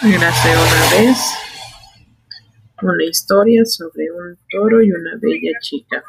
Érase una vez una historia sobre un toro y una bella chica.